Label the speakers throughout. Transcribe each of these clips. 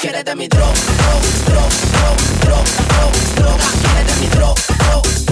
Speaker 1: Quiere de mi drop, drop, drop, drop, drop, drop, drop, quiere de mi
Speaker 2: drop, drop, drop.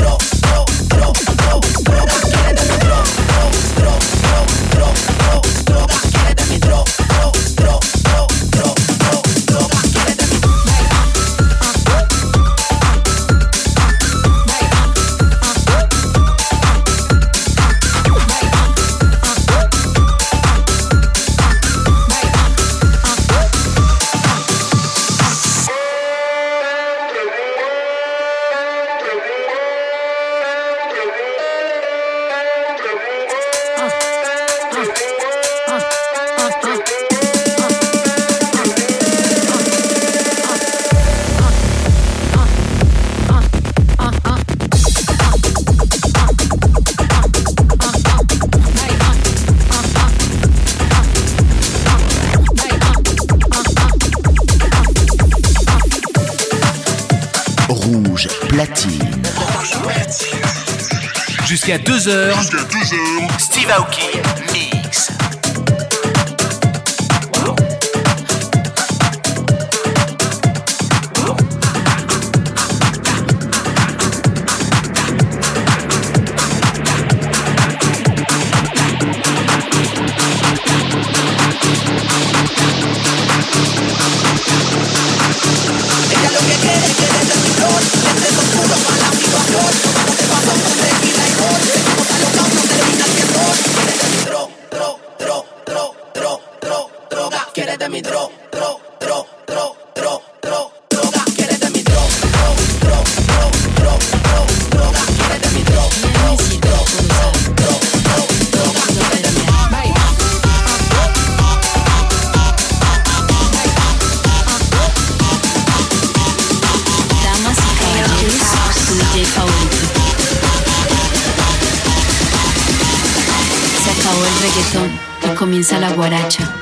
Speaker 2: Comienza la guaracha.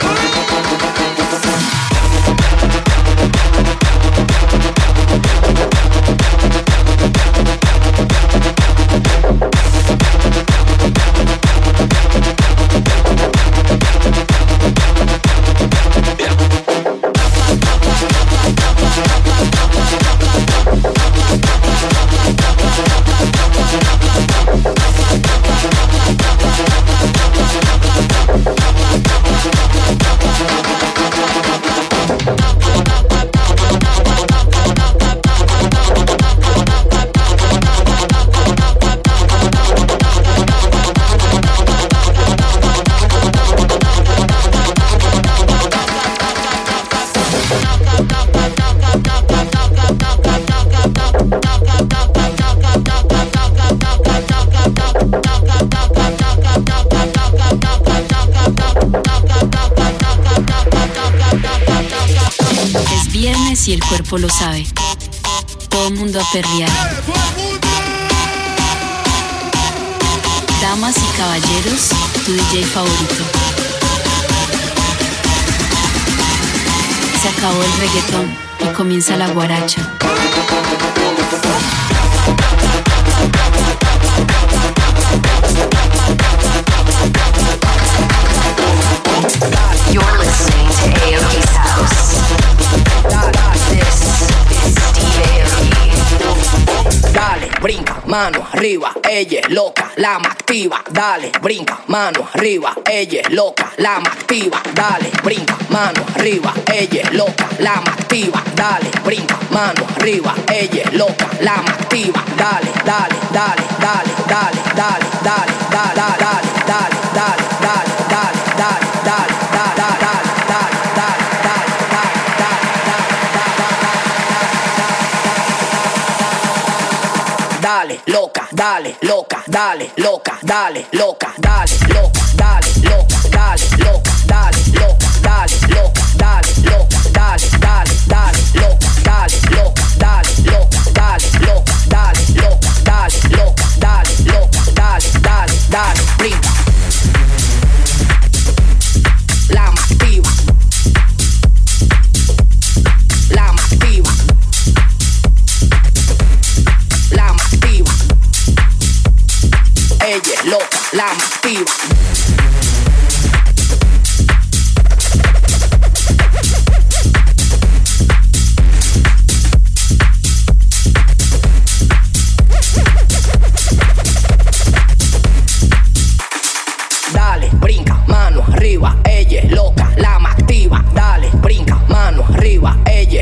Speaker 2: Comienza la guaracha.
Speaker 3: You're listening to Aoki's House. This is Steve Aoki.
Speaker 1: Dale, brinca, mano arriba, ella es loca, la más activa. Dale, brinca, mano arriba, ella es loca, la más activa. Dale, brinca, mano arriba, ella es loca, la más activa. Dale, brinca, mano arriba, ella loca, la más activa. Dale, dale, dale, dale, dale, dale, dale, dale, dale, dale, dale, dale, dale, dale, dale, dale, dale, Dale, loca, dale, loca, dale, loca, dale, loca, dale, loca, dale, loca, dale, loca, dale, loca, dale, loca, dale, loca, dale, dale, dale, loca, dale, loca, dale, loca, dale, loca, dale, loca, dale, loca, dale, loca, dale, dale, dale, brinca. La activa. La activa. La activa. Ella es loca, la activa.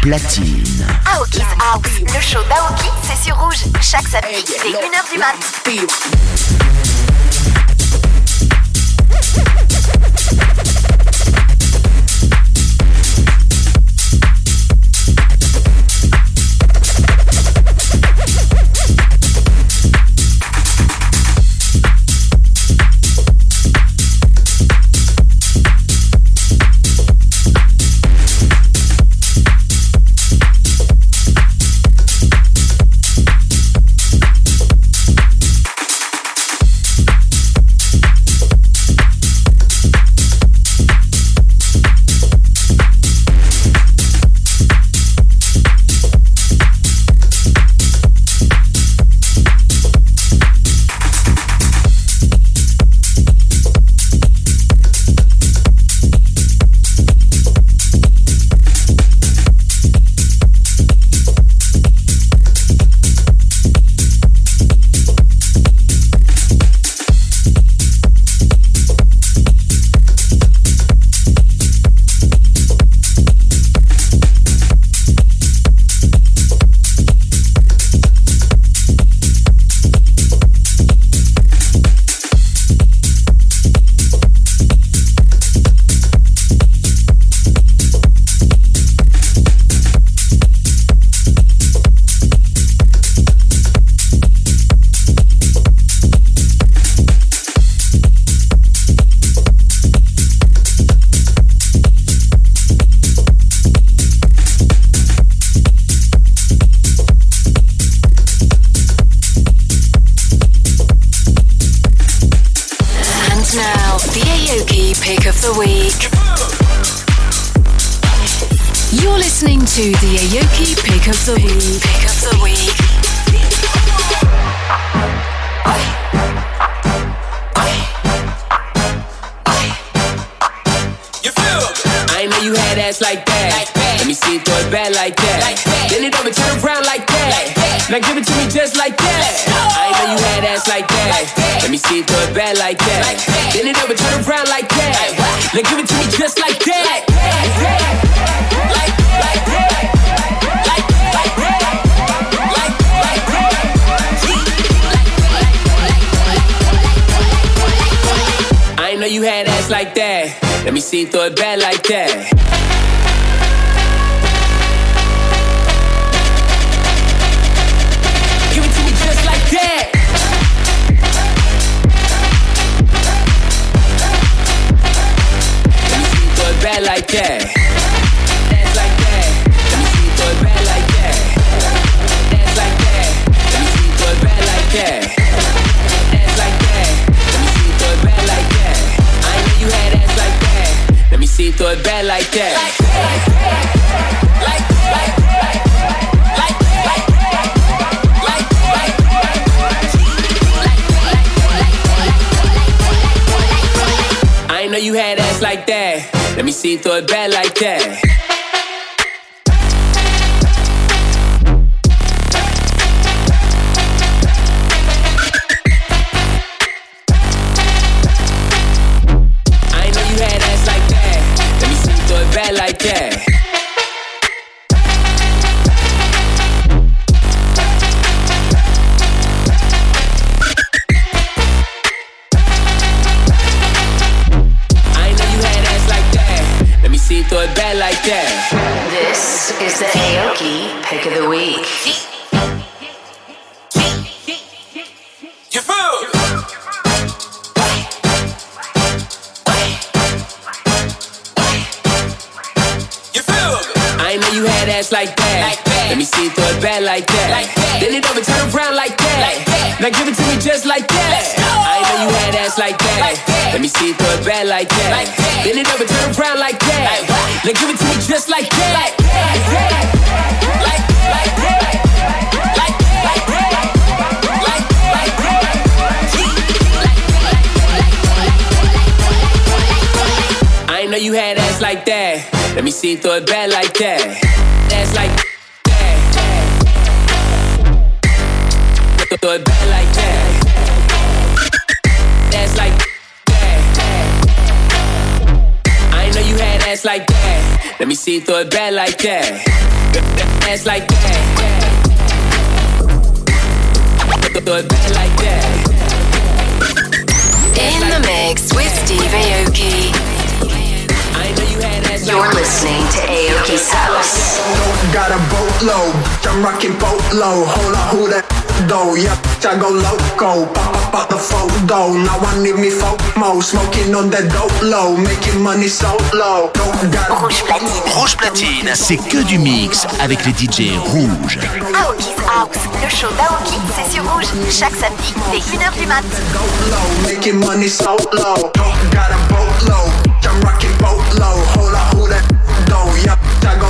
Speaker 4: platine.
Speaker 5: Aoki's House, le show d'Aoki, c'est sur Rouge. Chaque samedi, dès 1h du mat.
Speaker 6: See you throw it back like that. Let me see you throw it back like that. Then it over, turn around like that. Now give it to me just like that. Like, like, like, like, I know you had ass like that. Let me see you throw it back like that. Ass like that. Throw it back like that. Ass like that. Let me see you throw it back like that. Ass like that. Throw it back like that.
Speaker 7: Boatload, I'm rocking boatload. Hold on, who that though? Yep, I go loco. Pop up out the photo. Now I need me FOMO. Smoking on that dope low, making money so low.
Speaker 5: Rouge platine.
Speaker 4: Rouge platine, c'est que du mix avec les DJ rouges.
Speaker 5: Aoki's House. Le show d'Aoki, c'est sur Rouge. Chaque samedi, dès 1h du mat.
Speaker 7: low, making money so low. Got a boatload, I'm rocking boatload. Hold on, who that though? Yep, I go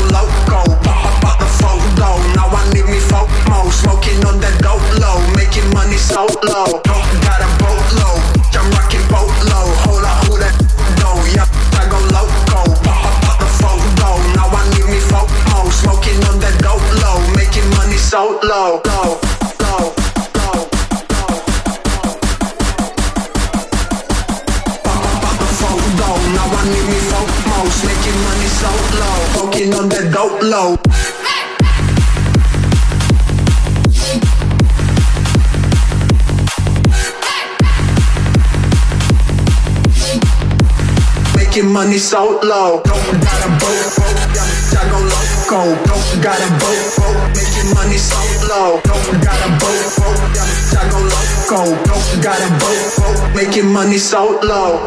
Speaker 7: Smoking on that dope low, making money so low. Got a boatload, I'm rocking boatload. Hold on, who that though? Yep, I go loco. Pop out the photo. Now I need me FOMO. Smoking on that dope low, making money so low. Low, low, low, low. Now I need me FOMOs, making money so low. Smoking on that dope low. Making money so low. Don't got a boat, I go loco. Don't got a boat, making money so low. Don't got a boat, I go loco. Don't got a boat, making money so low.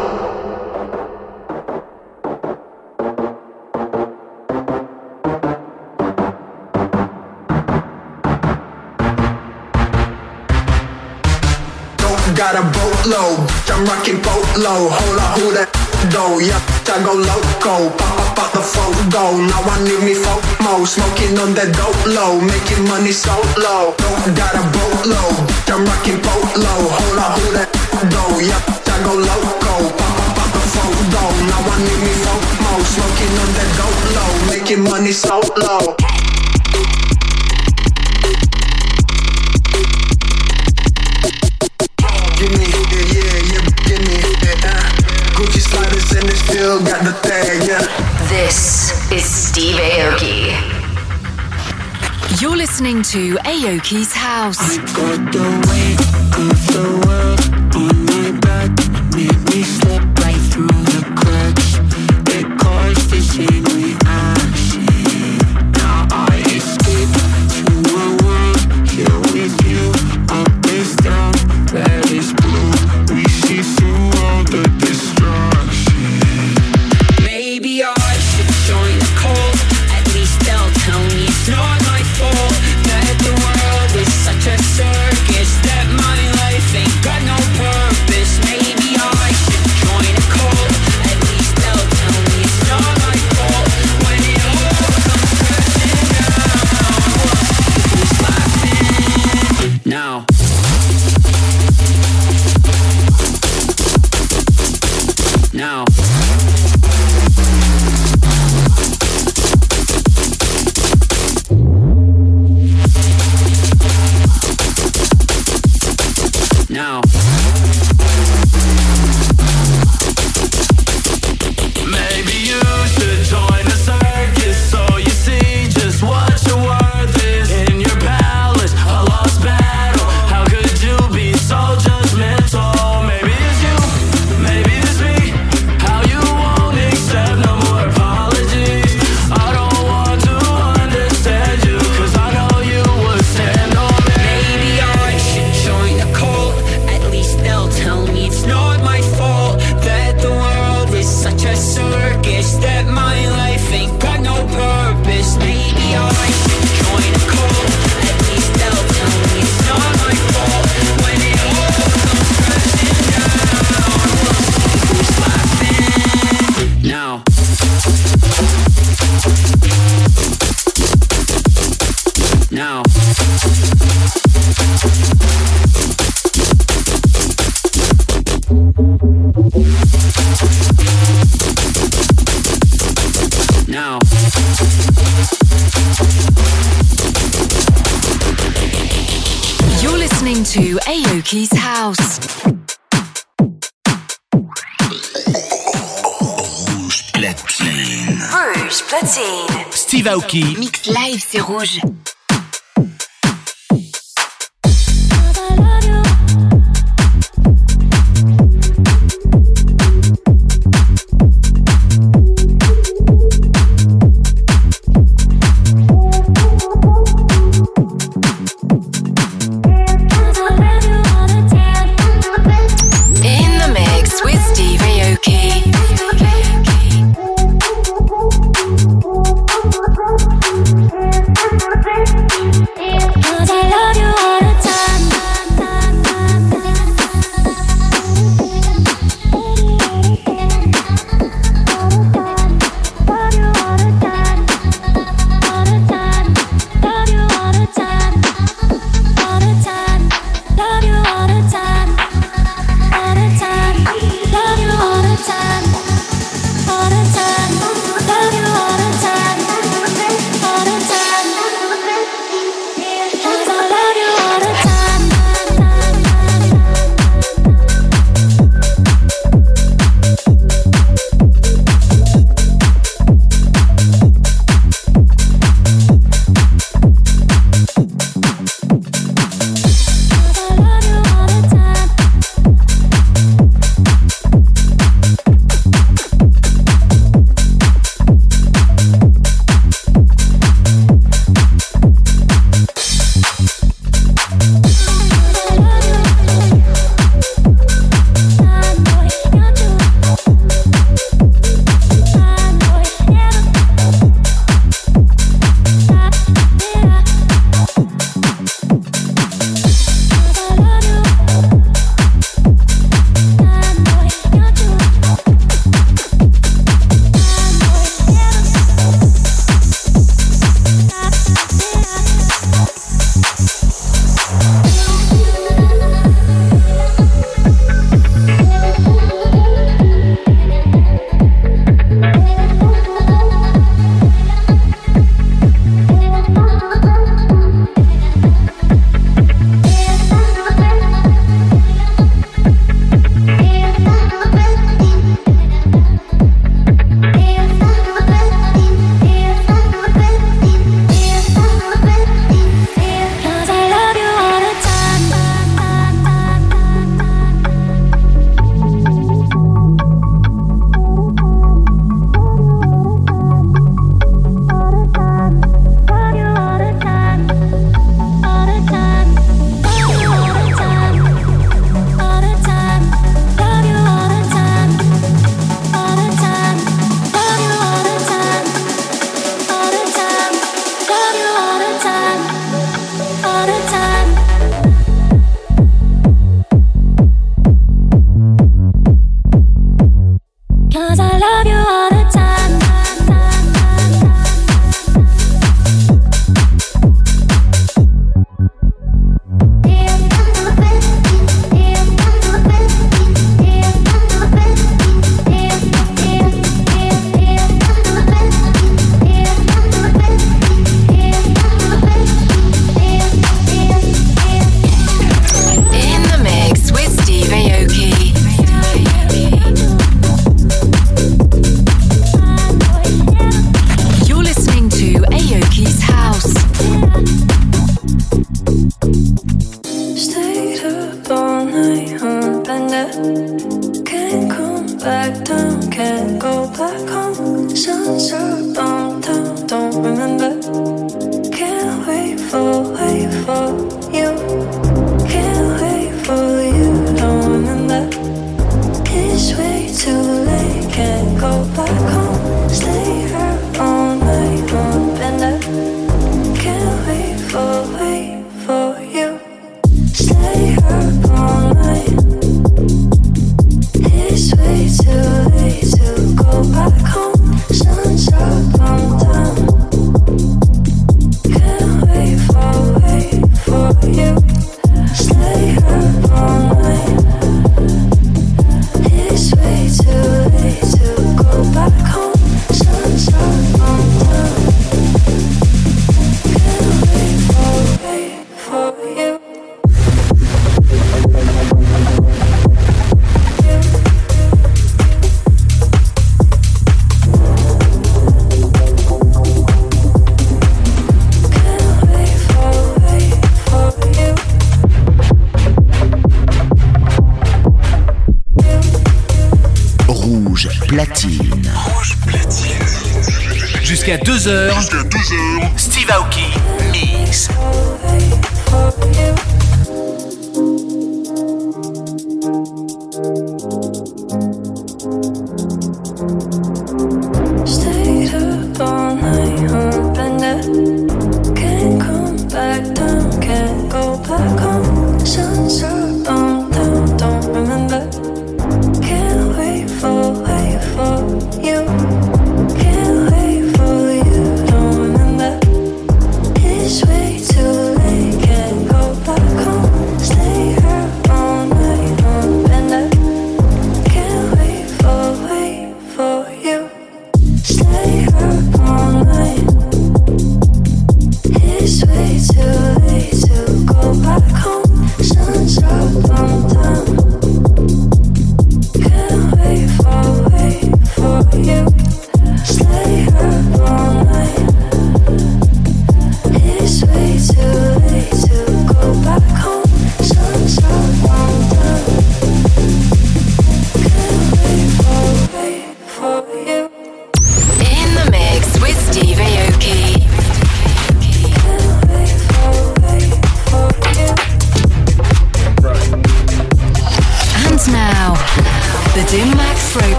Speaker 7: Got a boatload, I'm rocking boatload. Hold on, who that though, yeah, I go loco. Pop up out the photo, now I need me FOMO. Smoking on that dope low, making money so low. Got a boat low, I'm rocking boat low. Hold up, hold that though, yeah, I go loco. Pop up out the photo, now I need me FOMO. Smoking on that dope low, making money so low. still got the thing, yeah.
Speaker 3: This is Steve Aoki.
Speaker 2: You're listening to Aoki's House.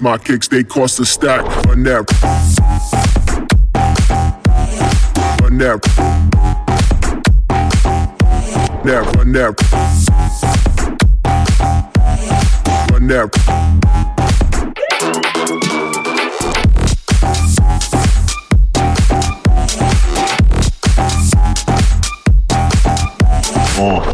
Speaker 8: My
Speaker 9: kicks, they cost a stack. Run that. Run that. That, run that. Run that. On.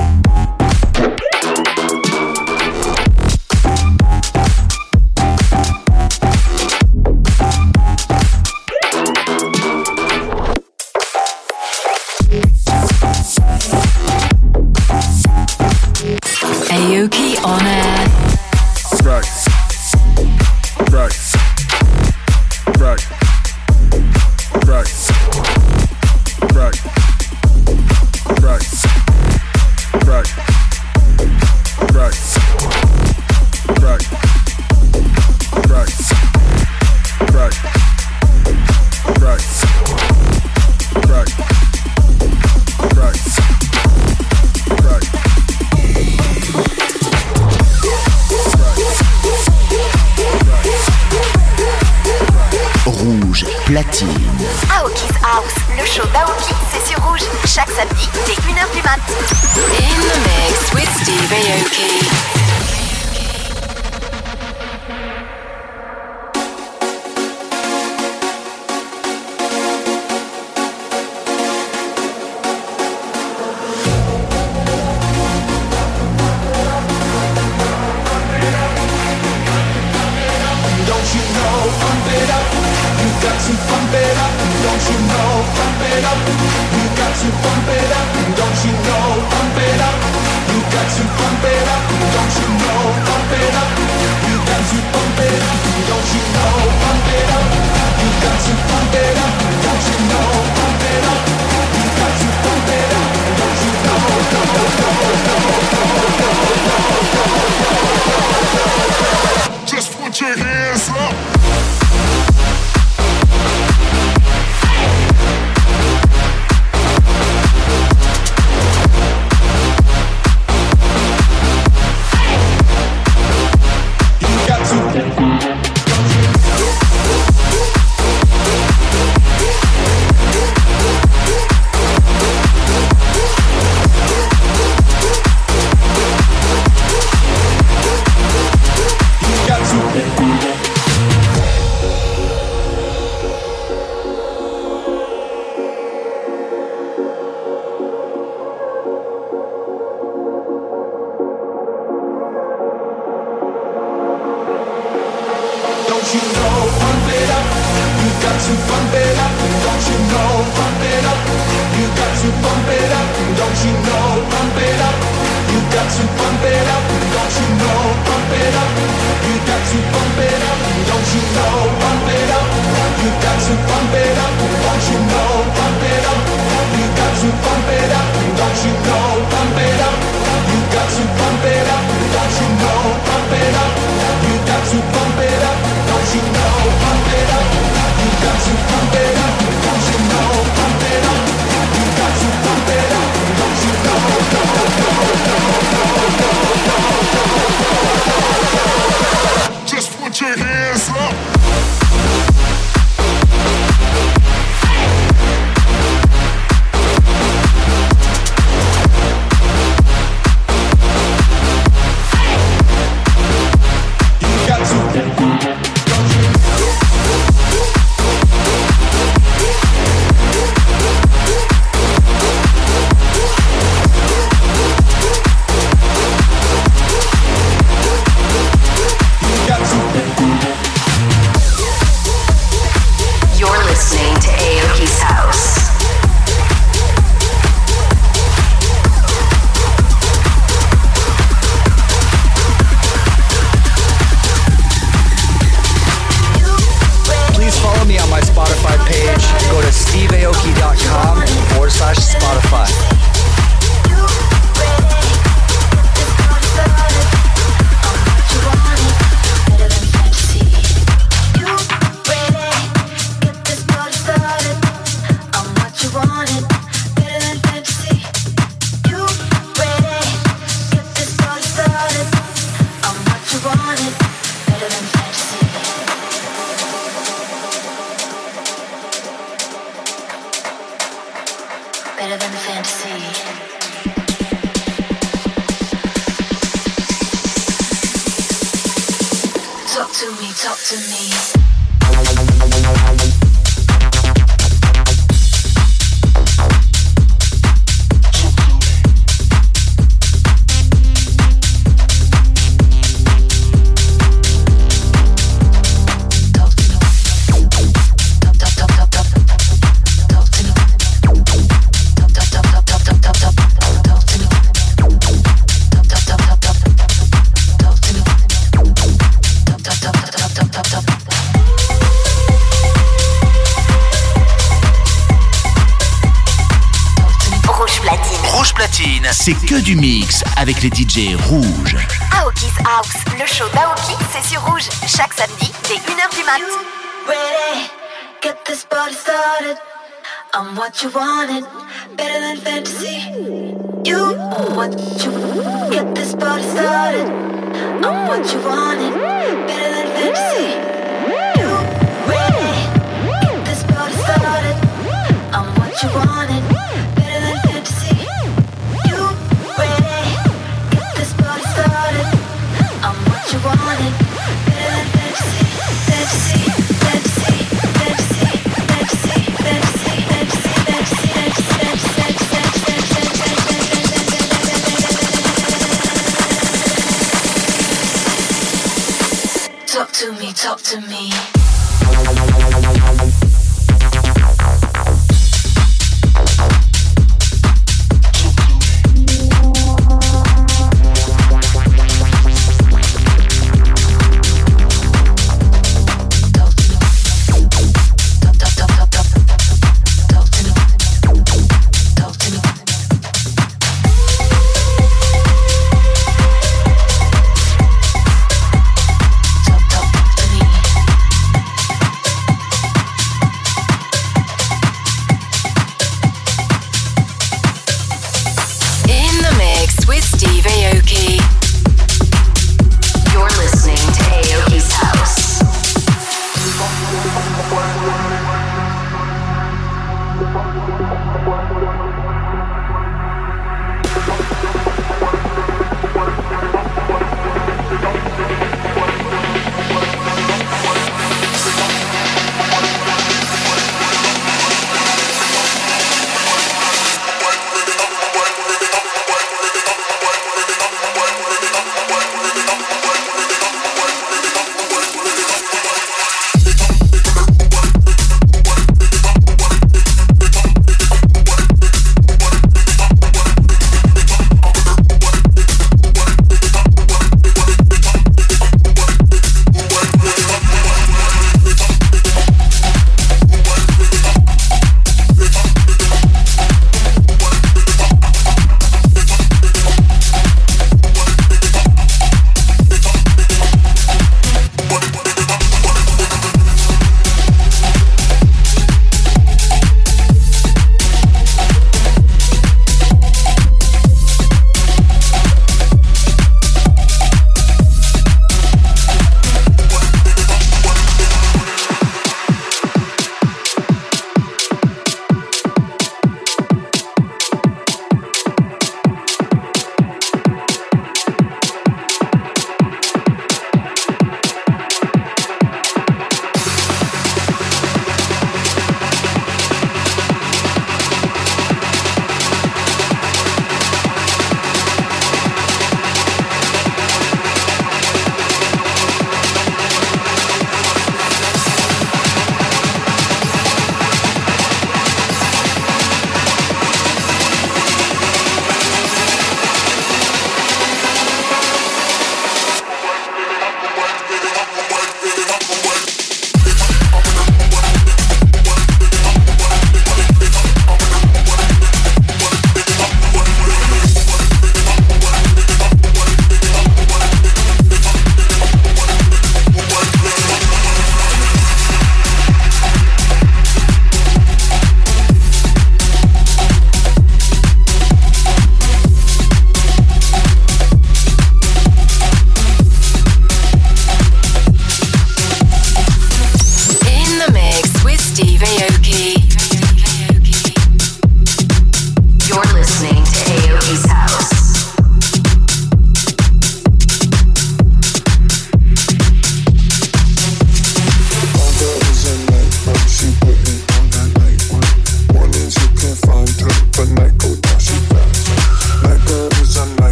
Speaker 10: To
Speaker 3: me,
Speaker 4: c'est que du mix avec les DJ rouges.
Speaker 5: Aoki's House, le show d'Aoki, c'est sur Rouge. Chaque samedi, dès 1h du mat.
Speaker 11: Ready, get this party started. I'm what you wanted, better than fantasy. You are what you get this party started. I'm what you wanted, better than fantasy. You ready, Talk to me, talk to me.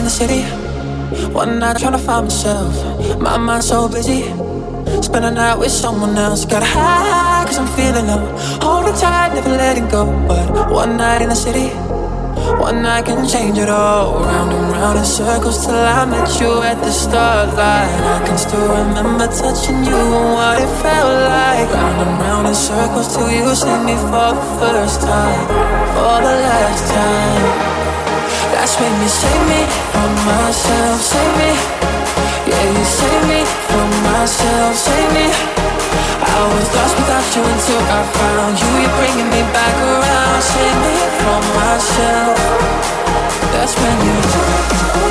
Speaker 3: In the
Speaker 12: city, one night trying to find myself. My mind's so busy, spend a night with someone else. Got high cause I'm feeling low. Holding tight, never letting go. But one night in the city, one night can change it all. Round and round in circles till I met you at the starlight. I can still remember touching you and what it felt like. Round and round in circles till you see me for the first time, for the last time. When you save me from myself, save me. Yeah, you save me from myself, save me. I was lost without you until I found you. You're bringing me back around, save me from myself. That's when you.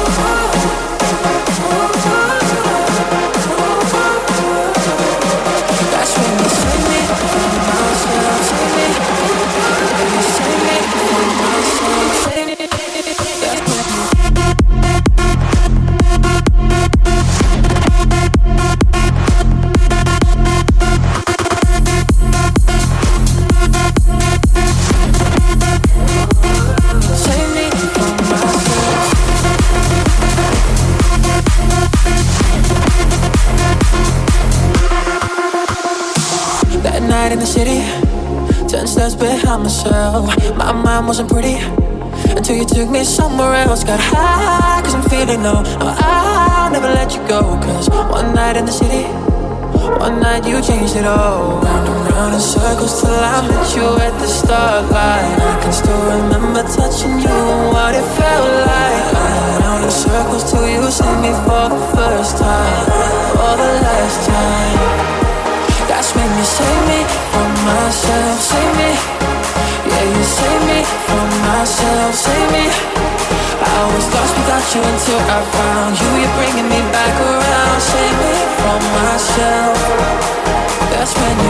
Speaker 12: Myself. My mind wasn't pretty until you took me somewhere else. Got high, cause I'm feeling low. No, I'll never let you go. Cause one night in the city, one night you changed it all. Round and round in circles till I met you at the starlight. I can still remember touching you and what it felt like. Round round in circles till you see me for the first time, for the last time. That's when you save me from myself, me from myself, save me. I was lost without you until I found you. You're bringing me back around, save me from myself. That's when you.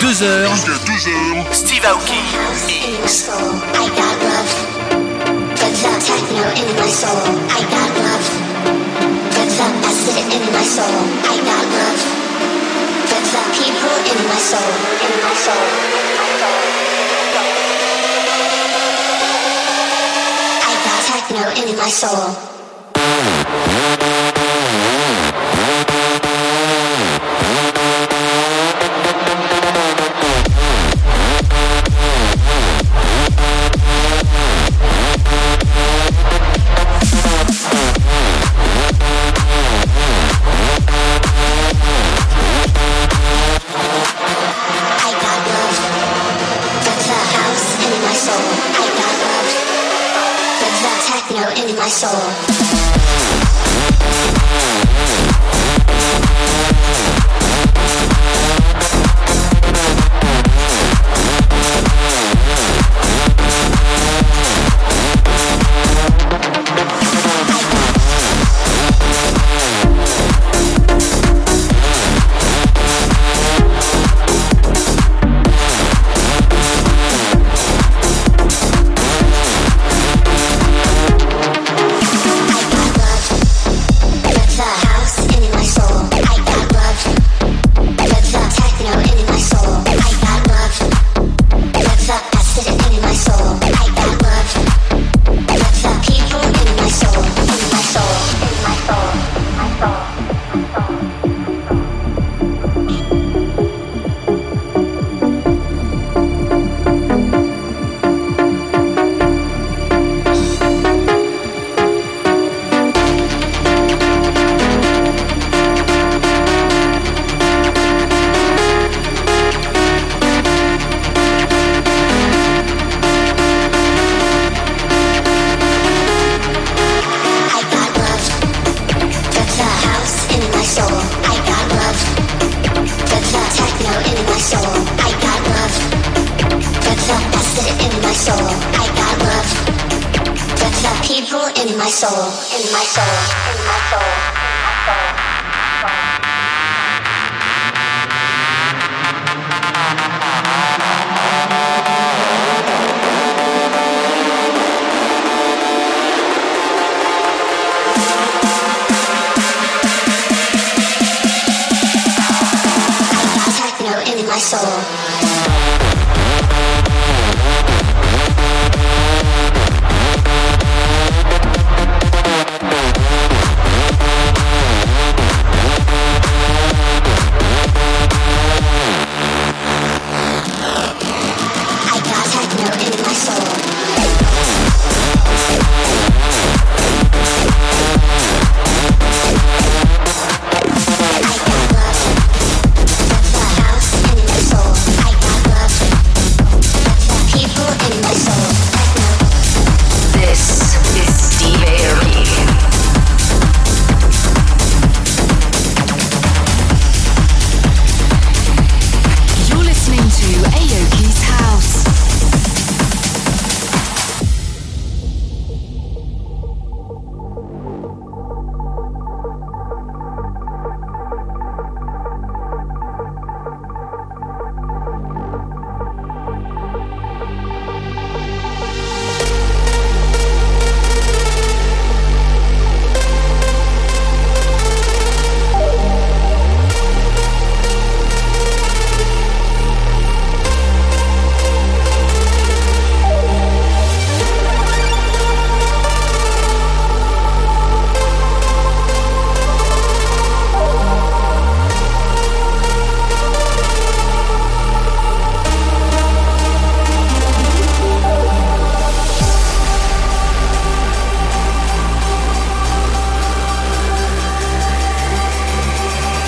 Speaker 4: Jusqu'à 2h. Steve Aoki Mix.
Speaker 13: I got love. Put the techno in my soul. I got love. Put the acid in my soul. I got love. Put the people in my soul. In my soul. In my soul. I got techno in my soul. Techno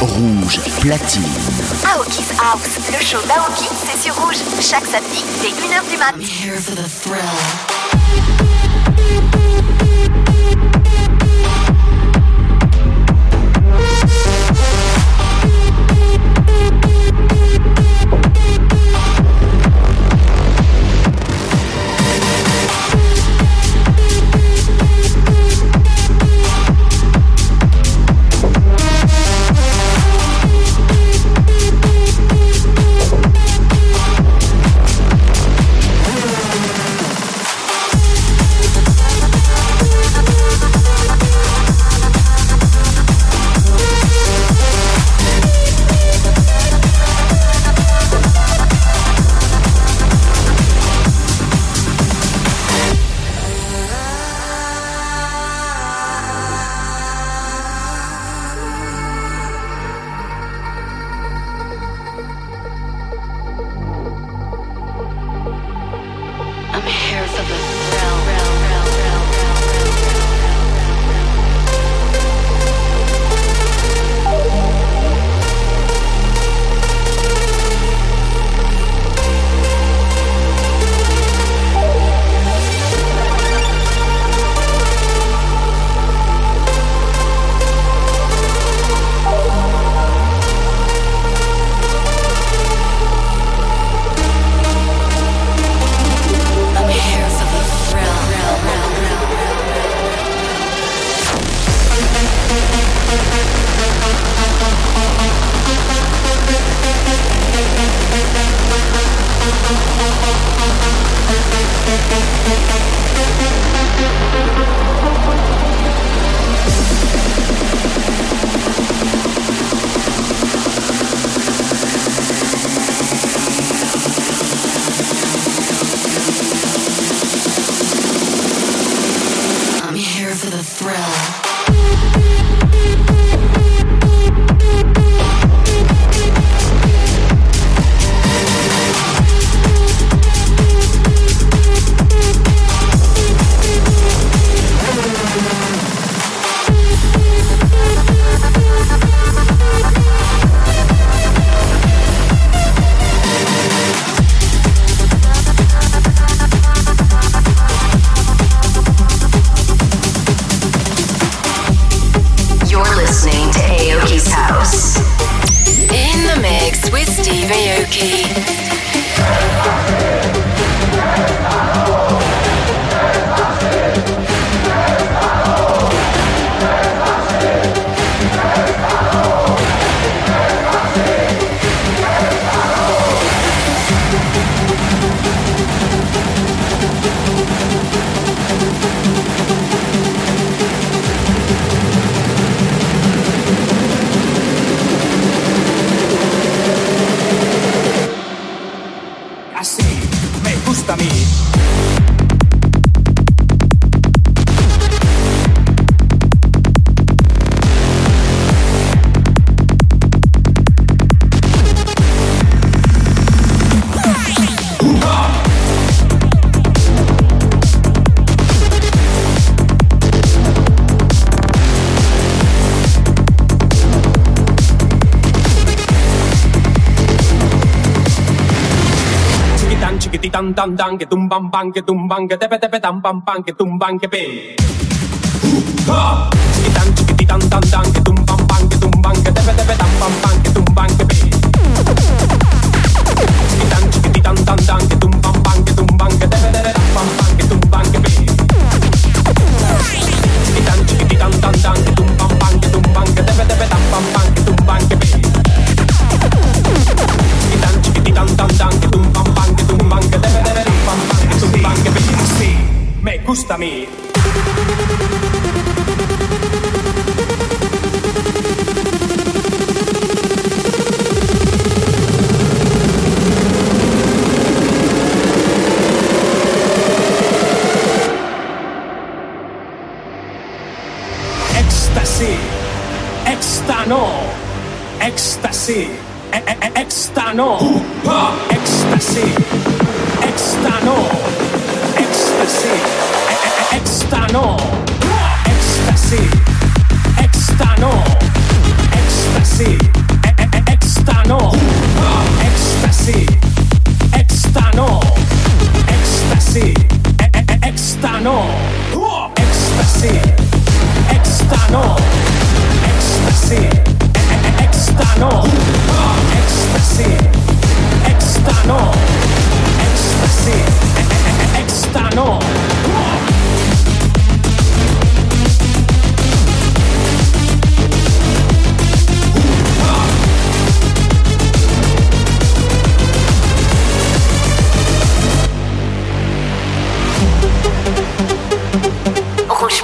Speaker 4: Rouge platine.
Speaker 5: Aoki's House, le show d'Aoki, c'est sur Rouge, chaque samedi dès 1h du mat.
Speaker 2: Here for the thrill.
Speaker 14: que ti tan tan tan que tumban bam que tumban que tepe tepe tan pan pan que tumban que pen. Chiquitan chiquititan tan tan que tumban bam que tumban que tepe tepe tan pan pan que tumban que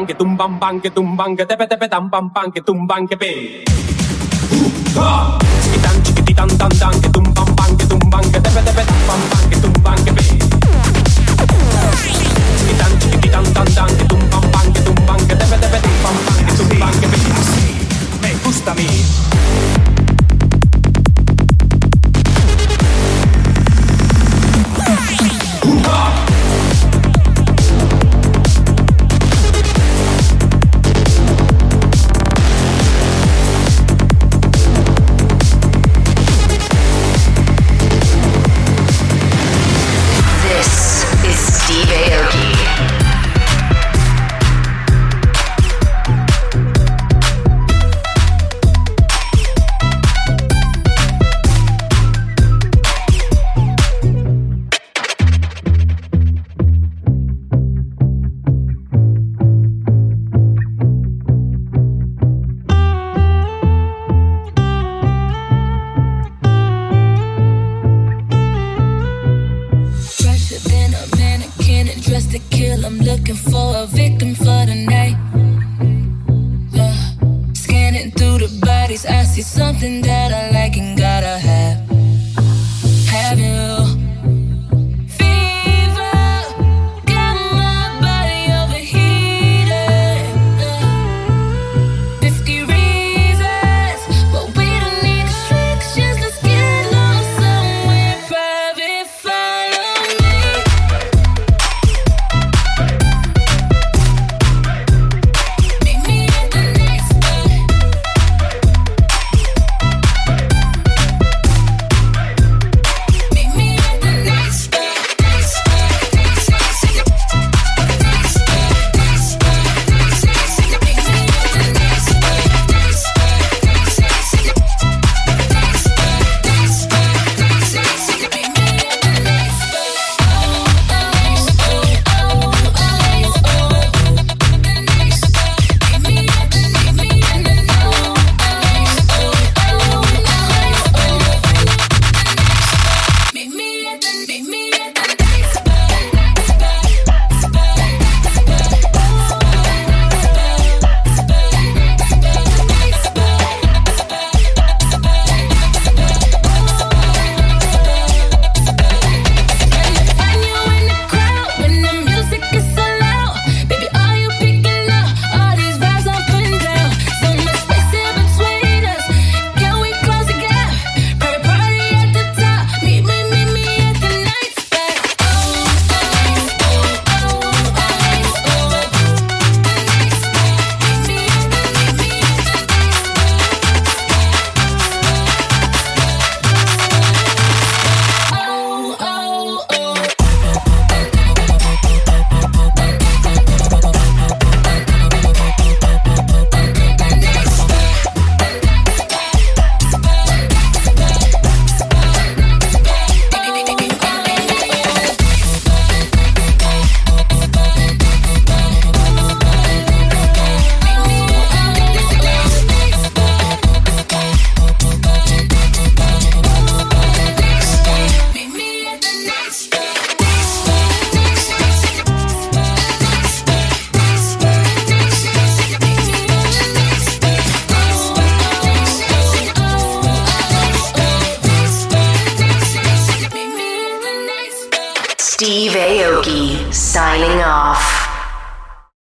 Speaker 14: bang que tum bang bang que tum bang que tepe tepe tam pam pam que tum bang que pe. Chiquitan chiquititan tan tan tan tan, que tum bang bang que tum bang que tepe tepe
Speaker 15: tam pam pam